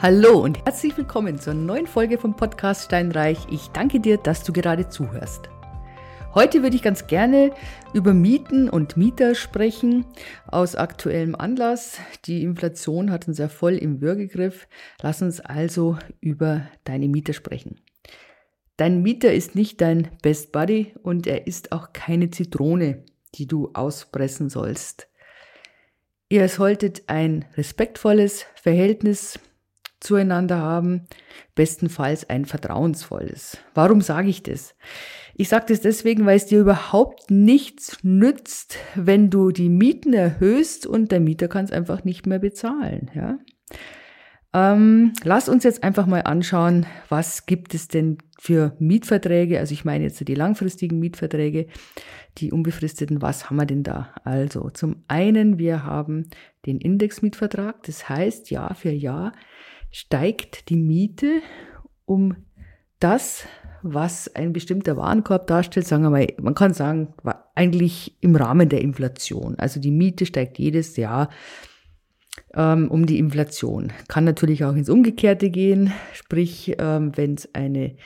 Hallo und herzlich willkommen zur neuen Folge vom Podcast Steinreich. Ich danke dir, dass du gerade zuhörst. Heute würde ich ganz gerne über Mieten und Mieter sprechen, aus aktuellem Anlass. Die Inflation hat uns ja voll im Würgegriff. Lass uns also über deine Mieter sprechen. Dein Mieter ist nicht dein Best Buddy und er ist auch keine Zitrone, die du auspressen sollst. Ihr solltet ein respektvolles Verhältnis zueinander haben, bestenfalls ein vertrauensvolles. Warum sage ich das? Ich sage das deswegen, weil es dir überhaupt nichts nützt, wenn du die Mieten erhöhst und der Mieter kann es einfach nicht mehr bezahlen. Ja? Ähm, lass uns jetzt einfach mal anschauen, was gibt es denn für Mietverträge? Also ich meine jetzt die langfristigen Mietverträge, die unbefristeten. Was haben wir denn da? Also zum einen, wir haben den Indexmietvertrag. Das heißt, Jahr für Jahr steigt die Miete um das, was ein bestimmter Warenkorb darstellt, sagen wir mal, man kann sagen, eigentlich im Rahmen der Inflation. Also die Miete steigt jedes Jahr ähm, um die Inflation. Kann natürlich auch ins Umgekehrte gehen, sprich, ähm, wenn es eine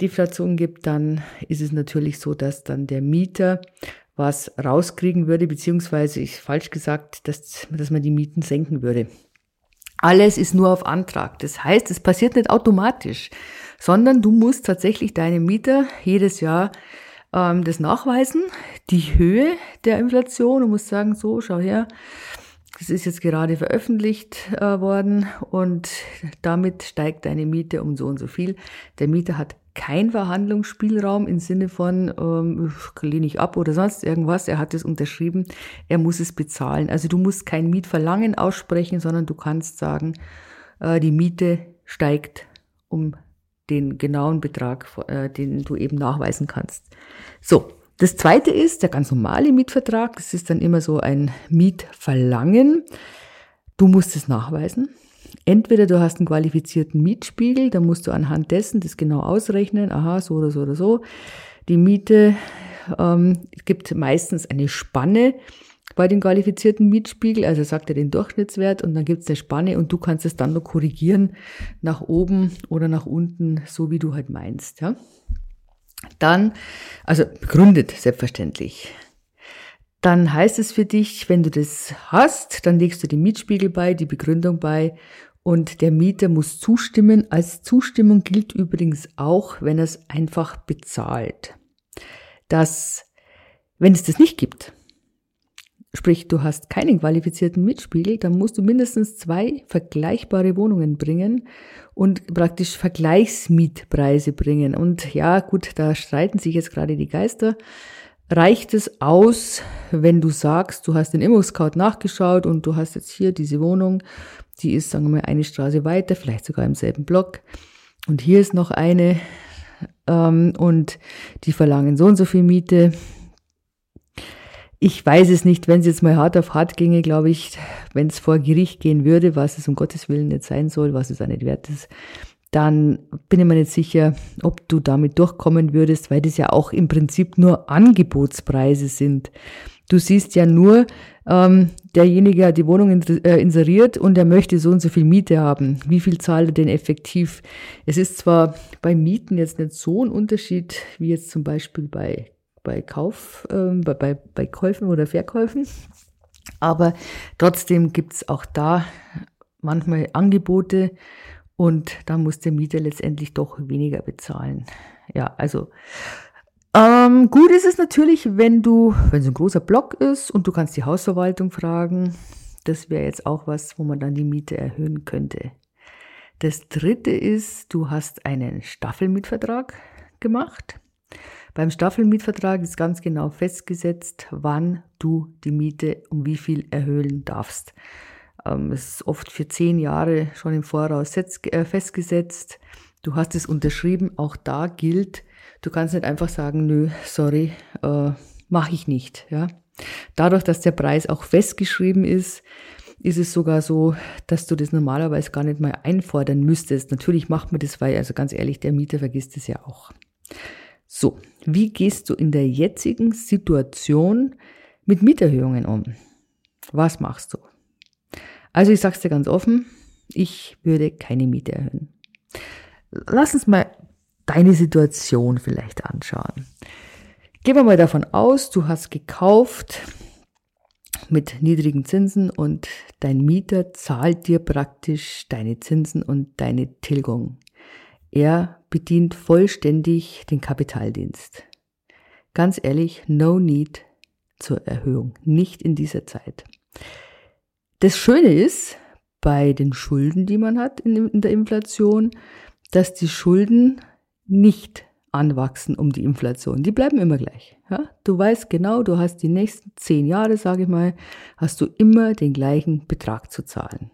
Deflation gibt, dann ist es natürlich so, dass dann der Mieter was rauskriegen würde, beziehungsweise ich falsch gesagt, dass, dass man die Mieten senken würde. Alles ist nur auf Antrag. Das heißt, es passiert nicht automatisch, sondern du musst tatsächlich deine Mieter jedes Jahr ähm, das nachweisen, die Höhe der Inflation. Du musst sagen, so, schau her, das ist jetzt gerade veröffentlicht äh, worden und damit steigt deine Miete um so und so viel. Der Mieter hat kein Verhandlungsspielraum im Sinne von, ähm, lehne ich ab oder sonst irgendwas. Er hat es unterschrieben, er muss es bezahlen. Also du musst kein Mietverlangen aussprechen, sondern du kannst sagen, äh, die Miete steigt um den genauen Betrag, äh, den du eben nachweisen kannst. So, das zweite ist der ganz normale Mietvertrag. Das ist dann immer so ein Mietverlangen. Du musst es nachweisen. Entweder du hast einen qualifizierten Mietspiegel, dann musst du anhand dessen das genau ausrechnen, aha, so oder so oder so. Die Miete, ähm, es gibt meistens eine Spanne bei dem qualifizierten Mietspiegel, also sagt er den Durchschnittswert und dann gibt es eine Spanne und du kannst es dann nur korrigieren nach oben oder nach unten, so wie du halt meinst. Ja? Dann, also begründet selbstverständlich. Dann heißt es für dich, wenn du das hast, dann legst du den Mietspiegel bei, die Begründung bei und der Mieter muss zustimmen. Als Zustimmung gilt übrigens auch, wenn er es einfach bezahlt. Dass, wenn es das nicht gibt, sprich du hast keinen qualifizierten Mietspiegel, dann musst du mindestens zwei vergleichbare Wohnungen bringen und praktisch Vergleichsmietpreise bringen. Und ja, gut, da streiten sich jetzt gerade die Geister. Reicht es aus, wenn du sagst, du hast den Immo-Scout nachgeschaut und du hast jetzt hier diese Wohnung die ist, sagen wir mal, eine Straße weiter, vielleicht sogar im selben Block. Und hier ist noch eine ähm, und die verlangen so und so viel Miete. Ich weiß es nicht, wenn es jetzt mal hart auf hart ginge, glaube ich, wenn es vor Gericht gehen würde, was es um Gottes Willen nicht sein soll, was es auch nicht wert ist, dann bin ich mir nicht sicher, ob du damit durchkommen würdest, weil das ja auch im Prinzip nur Angebotspreise sind. Du siehst ja nur, ähm, derjenige hat die Wohnung äh, inseriert und er möchte so und so viel Miete haben. Wie viel zahlt er denn effektiv? Es ist zwar bei Mieten jetzt nicht so ein Unterschied wie jetzt zum Beispiel bei, bei Kauf, ähm, bei, bei, bei Käufen oder Verkäufen, aber trotzdem gibt's auch da manchmal Angebote und da muss der Mieter letztendlich doch weniger bezahlen. Ja, also ähm, gut ist es natürlich, wenn du, wenn es ein großer Block ist und du kannst die Hausverwaltung fragen. Das wäre jetzt auch was, wo man dann die Miete erhöhen könnte. Das dritte ist, du hast einen Staffelmietvertrag gemacht. Beim Staffelmietvertrag ist ganz genau festgesetzt, wann du die Miete um wie viel erhöhen darfst. Ähm, es ist oft für zehn Jahre schon im Voraus äh, festgesetzt. Du hast es unterschrieben. Auch da gilt, Du kannst nicht einfach sagen, nö, sorry, äh, mache ich nicht. Ja? Dadurch, dass der Preis auch festgeschrieben ist, ist es sogar so, dass du das normalerweise gar nicht mal einfordern müsstest. Natürlich macht man das, weil, also ganz ehrlich, der Mieter vergisst es ja auch. So, wie gehst du in der jetzigen Situation mit Mieterhöhungen um? Was machst du? Also ich sag's dir ganz offen, Ich würde keine Miete erhöhen. Lass uns mal deine Situation vielleicht anschauen. Gehen wir mal davon aus, du hast gekauft mit niedrigen Zinsen und dein Mieter zahlt dir praktisch deine Zinsen und deine Tilgung. Er bedient vollständig den Kapitaldienst. Ganz ehrlich, no need zur Erhöhung, nicht in dieser Zeit. Das Schöne ist, bei den Schulden, die man hat in, der Inflation, dass die Schulden nicht anwachsen um die Inflation. Die bleiben immer gleich. Ja? Du weißt genau, du hast die nächsten zehn Jahre, sage ich mal, hast du immer den gleichen Betrag zu zahlen.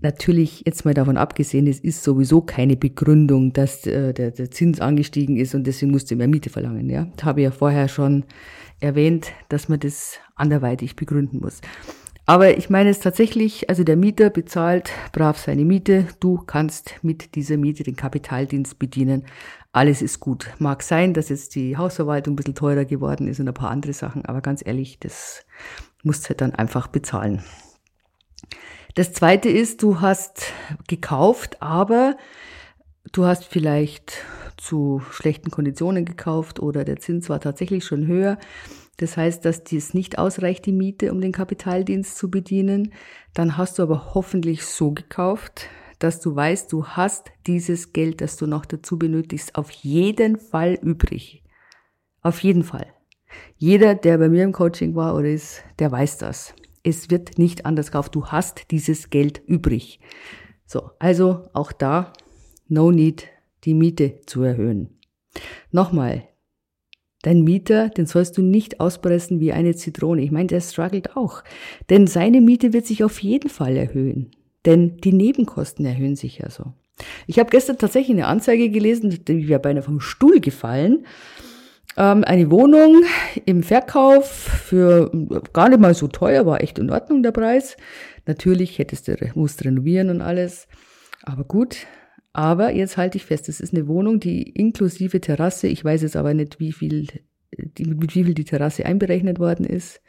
Natürlich, jetzt mal davon abgesehen, es ist sowieso keine Begründung, dass äh, der, der Zins angestiegen ist und deswegen musste mehr Miete verlangen. Ja? Das habe ich ja vorher schon erwähnt, dass man das anderweitig begründen muss. Aber ich meine es tatsächlich, also der Mieter bezahlt brav seine Miete, du kannst mit dieser Miete den Kapitaldienst bedienen. Alles ist gut. Mag sein, dass jetzt die Hausverwaltung ein bisschen teurer geworden ist und ein paar andere Sachen, aber ganz ehrlich, das musst du halt dann einfach bezahlen. Das zweite ist, du hast gekauft, aber du hast vielleicht zu schlechten Konditionen gekauft oder der Zins war tatsächlich schon höher. Das heißt, dass dies nicht ausreicht, die Miete, um den Kapitaldienst zu bedienen. Dann hast du aber hoffentlich so gekauft, dass du weißt, du hast dieses Geld, das du noch dazu benötigst, auf jeden Fall übrig. Auf jeden Fall. Jeder, der bei mir im Coaching war oder ist, der weiß das. Es wird nicht anders gekauft. Du hast dieses Geld übrig. So, also auch da, no need, die Miete zu erhöhen. Nochmal, Dein Mieter, den sollst du nicht auspressen wie eine Zitrone. Ich meine, der struggelt auch. Denn seine Miete wird sich auf jeden Fall erhöhen. Denn die Nebenkosten erhöhen sich ja so. Ich habe gestern tatsächlich eine Anzeige gelesen, die wäre beinahe vom Stuhl gefallen. Ähm, eine Wohnung im Verkauf für gar nicht mal so teuer, war echt in Ordnung der Preis. Natürlich hättest du, musst renovieren und alles. Aber gut, aber jetzt halte ich fest, es ist eine Wohnung, die inklusive Terrasse, ich weiß jetzt aber nicht, wie viel, die, mit wie viel die Terrasse einberechnet worden ist,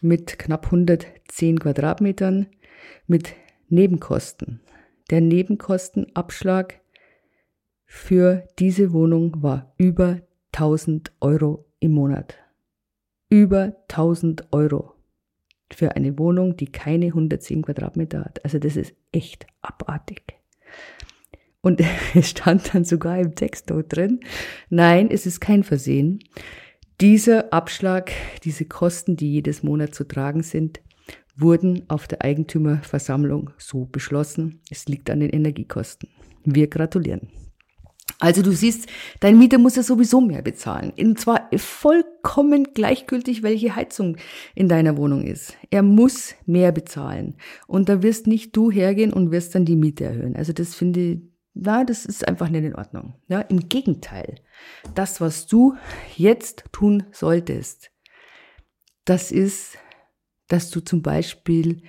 mit knapp 110 Quadratmetern, mit Nebenkosten. Der Nebenkostenabschlag für diese Wohnung war über 1000 Euro im Monat. Über 1000 Euro für eine Wohnung, die keine 110 Quadratmeter hat. Also das ist echt abartig. Und es stand dann sogar im Text dort drin, nein, es ist kein Versehen. Dieser Abschlag, diese Kosten, die jedes Monat zu tragen sind, wurden auf der Eigentümerversammlung so beschlossen. Es liegt an den Energiekosten. Wir gratulieren. Also du siehst, dein Mieter muss ja sowieso mehr bezahlen. Und zwar vollkommen gleichgültig, welche Heizung in deiner Wohnung ist. Er muss mehr bezahlen. Und da wirst nicht du hergehen und wirst dann die Miete erhöhen. Also das finde ich na, das ist einfach nicht in Ordnung. Ja, Im Gegenteil, das, was du jetzt tun solltest, das ist, dass du zum Beispiel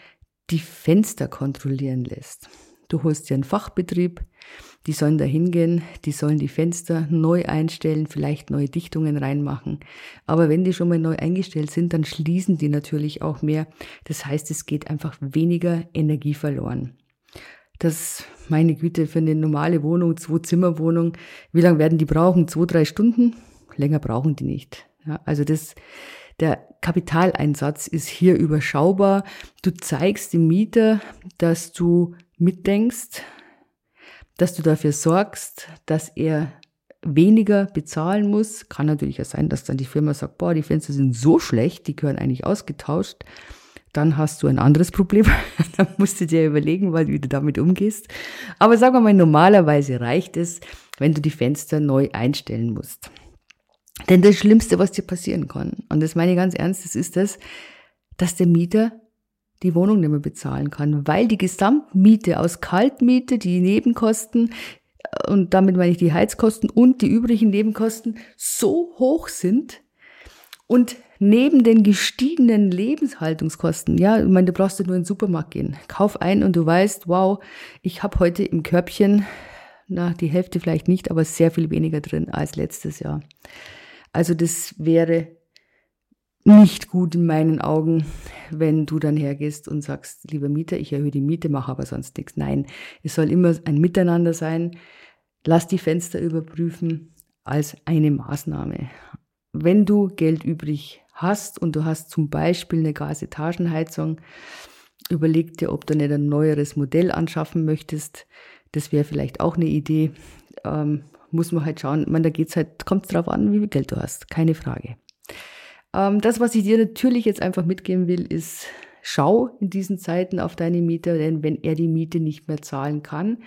die Fenster kontrollieren lässt. Du holst dir einen Fachbetrieb, die sollen da hingehen, die sollen die Fenster neu einstellen, vielleicht neue Dichtungen reinmachen. Aber wenn die schon mal neu eingestellt sind, dann schließen die natürlich auch mehr. Das heißt, es geht einfach weniger Energie verloren. Das, meine Güte, für eine normale Wohnung, Zwei-Zimmer-Wohnung, wie lange werden die brauchen? Zwei, drei Stunden? Länger brauchen die nicht. Ja, also das, der Kapitaleinsatz ist hier überschaubar. Du zeigst dem Mieter, dass du mitdenkst, dass du dafür sorgst, dass er weniger bezahlen muss. Kann natürlich ja sein, dass dann die Firma sagt, boah, die Fenster sind so schlecht, die gehören eigentlich ausgetauscht dann hast du ein anderes Problem. dann musst du dir überlegen, wie du damit umgehst. Aber sagen wir mal, normalerweise reicht es, wenn du die Fenster neu einstellen musst. Denn das Schlimmste, was dir passieren kann, und das meine ich ganz ernst, das ist das, dass der Mieter die Wohnung nicht mehr bezahlen kann, weil die Gesamtmiete aus Kaltmiete, die Nebenkosten, und damit meine ich die Heizkosten und die übrigen Nebenkosten so hoch sind und neben den gestiegenen Lebenshaltungskosten, ja, ich meine, du brauchst ja nur in den Supermarkt gehen. Kauf ein und du weißt, wow, ich habe heute im Körbchen, na, die Hälfte vielleicht nicht, aber sehr viel weniger drin als letztes Jahr. Also das wäre nicht gut in meinen Augen, wenn du dann hergehst und sagst, lieber Mieter, ich erhöhe die Miete, mache aber sonst nichts. Nein, es soll immer ein Miteinander sein. Lass die Fenster überprüfen als eine Maßnahme. Wenn du Geld übrig hast und du hast zum Beispiel eine Gasetagenheizung, überleg dir, ob du nicht ein neueres Modell anschaffen möchtest. Das wäre vielleicht auch eine Idee. Ähm, muss man halt schauen. Man, da geht's halt, kommt drauf an, wie viel Geld du hast. Keine Frage. Ähm, das, was ich dir natürlich jetzt einfach mitgeben will, ist, schau in diesen Zeiten auf deine Mieter, denn wenn er die Miete nicht mehr zahlen kann,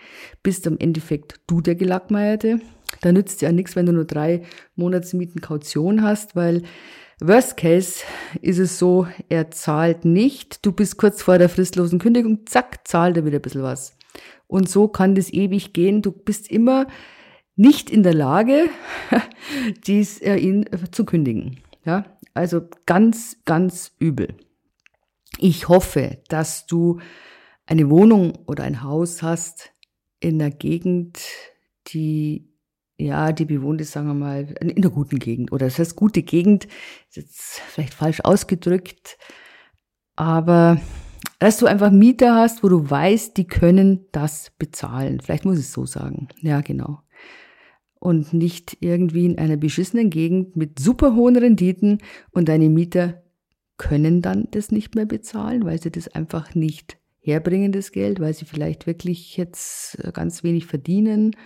bist im Endeffekt du der Gelackmeierte. Da nützt ja nichts, wenn du nur drei Monatsmieten Kaution hast, weil Worst Case ist es so, er zahlt nicht, du bist kurz vor der fristlosen Kündigung, zack, zahlt er wieder ein bisschen was. Und so kann das ewig gehen. Du bist immer nicht in der Lage, dies, äh, ihn zu kündigen. Ja, also ganz, ganz übel. Ich hoffe, dass du eine Wohnung oder ein Haus hast in einer Gegend, die ja, die bewohnt ist, sagen wir mal, in einer guten Gegend. Oder das heißt, gute Gegend, ist jetzt vielleicht falsch ausgedrückt, aber dass du einfach Mieter hast, wo du weißt, die können das bezahlen. Vielleicht muss ich es so sagen. Ja, genau und nicht irgendwie in einer beschissenen Gegend mit super hohen Renditen und deine Mieter können dann das nicht mehr bezahlen, weil sie das einfach nicht herbringen, das Geld, weil sie vielleicht wirklich jetzt äh, ganz wenig verdienen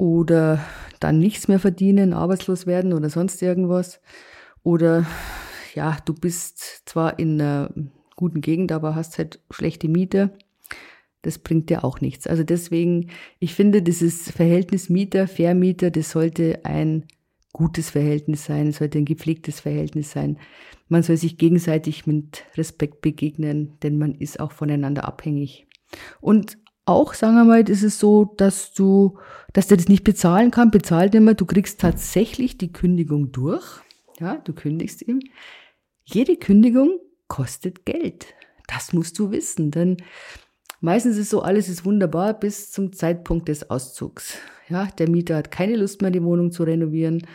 oder dann nichts mehr verdienen, arbeitslos werden oder sonst irgendwas. Oder ja, du bist zwar in einer guten Gegend, aber hast halt schlechte Miete das bringt dir auch nichts. Also deswegen, ich finde, dieses Verhältnis Mieter, Vermieter, das sollte ein gutes Verhältnis sein, sollte ein gepflegtes Verhältnis sein. Man soll sich gegenseitig mit Respekt begegnen, denn man ist auch voneinander abhängig. Und auch, sagen wir mal, ist es so, dass du, dass der das nicht bezahlen kann, bezahlt immer, du kriegst tatsächlich die Kündigung durch. Ja, du kündigst ihm. Jede Kündigung kostet Geld. Das musst du wissen, denn Meistens ist so, alles ist wunderbar bis zum Zeitpunkt des Auszugs. Ja, der Mieter hat keine Lust mehr, die Wohnung zu renovieren.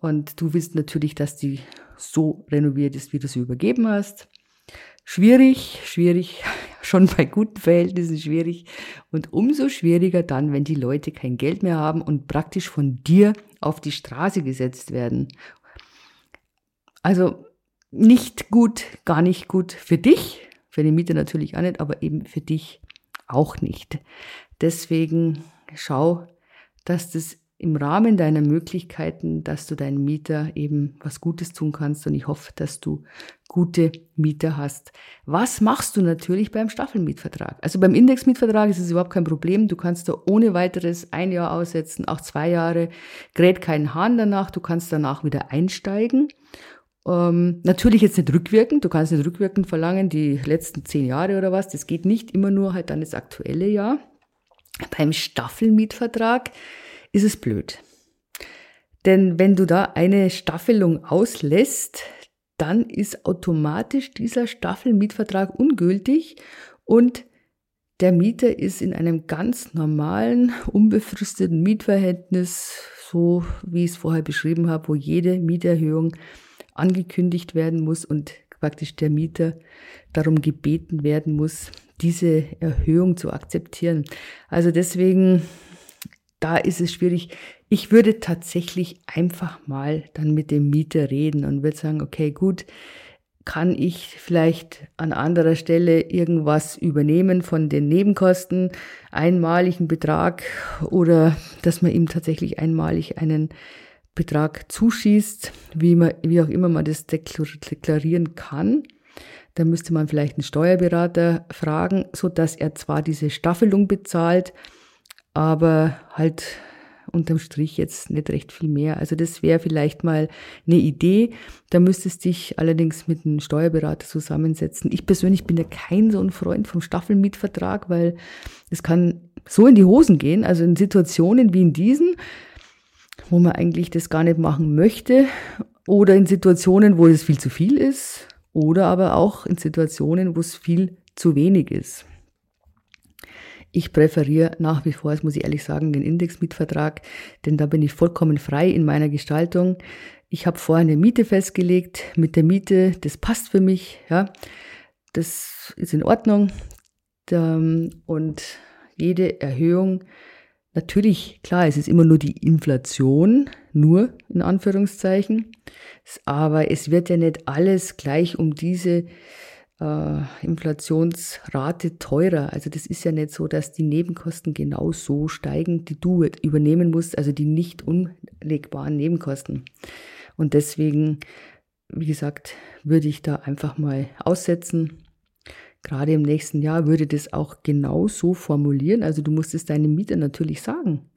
Und du willst natürlich, dass die so renoviert ist, wie du sie übergeben hast. Schwierig, schwierig, schon bei guten Verhältnissen schwierig. Und umso schwieriger dann, wenn die Leute kein Geld mehr haben und praktisch von dir auf die Straße gesetzt werden. Also nicht gut, gar nicht gut für dich, für den Mieter natürlich auch nicht, aber eben für dich auch nicht. Deswegen schau, dass das im Rahmen deiner Möglichkeiten, dass du deinen Mieter eben was Gutes tun kannst und ich hoffe, dass du gute Mieter hast. Was machst du natürlich beim Staffelmietvertrag? Also beim Indexmietvertrag ist es überhaupt kein Problem. Du kannst da ohne weiteres ein Jahr aussetzen, auch zwei Jahre, gerät keinen Hahn danach. Du kannst danach wieder einsteigen ähm, natürlich jetzt nicht rückwirkend, du kannst nicht rückwirkend verlangen, die letzten zehn Jahre oder was, das geht nicht immer nur halt dann das aktuelle Jahr. Beim Staffelmietvertrag ist es blöd. Denn wenn du da eine Staffelung auslässt, dann ist automatisch dieser Staffelmietvertrag ungültig und der Mieter ist in einem ganz normalen, unbefristeten Mietverhältnis, so wie ich es vorher beschrieben habe, wo jede Mieterhöhung angekündigt werden muss und praktisch der Mieter darum gebeten werden muss, diese Erhöhung zu akzeptieren. Also deswegen, da ist es schwierig. Ich würde tatsächlich einfach mal dann mit dem Mieter reden und würde sagen, okay, gut, kann ich vielleicht an anderer Stelle irgendwas übernehmen von den Nebenkosten, einmaligen Betrag oder dass man ihm tatsächlich einmalig einen Betrag zuschießt, wie, man, wie auch immer man das deklarieren kann. Da müsste man vielleicht einen Steuerberater fragen, so dass er zwar diese Staffelung bezahlt, aber halt unterm Strich jetzt nicht recht viel mehr. Also das wäre vielleicht mal eine Idee. Da müsstest dich allerdings mit einem Steuerberater zusammensetzen. Ich persönlich bin ja kein so ein Freund vom Staffelmietvertrag, weil es kann so in die Hosen gehen. Also in Situationen wie in diesen, wo man eigentlich das gar nicht machen möchte oder in Situationen, wo es viel zu viel ist oder aber auch in Situationen, wo es viel zu wenig ist. Ich präferiere nach wie vor, das muss ich ehrlich sagen, den Indexmietvertrag, denn da bin ich vollkommen frei in meiner Gestaltung. Ich habe vorher eine Miete festgelegt mit der Miete, das passt für mich, ja, das ist in Ordnung. Und jede Erhöhung, natürlich, klar, es ist immer nur die Inflation, nur in Anführungszeichen, aber es wird ja nicht alles gleich um diese Inflationsrate teurer. Also das ist ja nicht so, dass die Nebenkosten genau so steigen, die du übernehmen musst, also die nicht unlegbaren Nebenkosten. Und deswegen, wie gesagt, würde ich da einfach mal aussetzen. Gerade im nächsten Jahr würde das auch genau so formulieren. Also du musst es deinem Mieter natürlich sagen,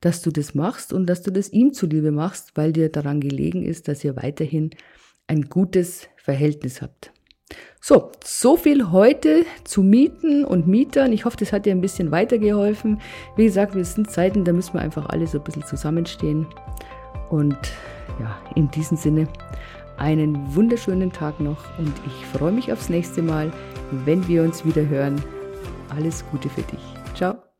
dass du das machst und dass du das ihm zuliebe machst, weil dir daran gelegen ist, dass ihr weiterhin ein gutes Verhältnis habt. So, so viel heute zu Mieten und Mietern. Ich hoffe, das hat dir ein bisschen weitergeholfen. Wie gesagt, wir sind Zeiten, da müssen wir einfach alle so ein bisschen zusammenstehen. Und ja, in diesem Sinne einen wunderschönen Tag noch und ich freue mich aufs nächste Mal, wenn wir uns wieder hören. Alles Gute für dich. Ciao.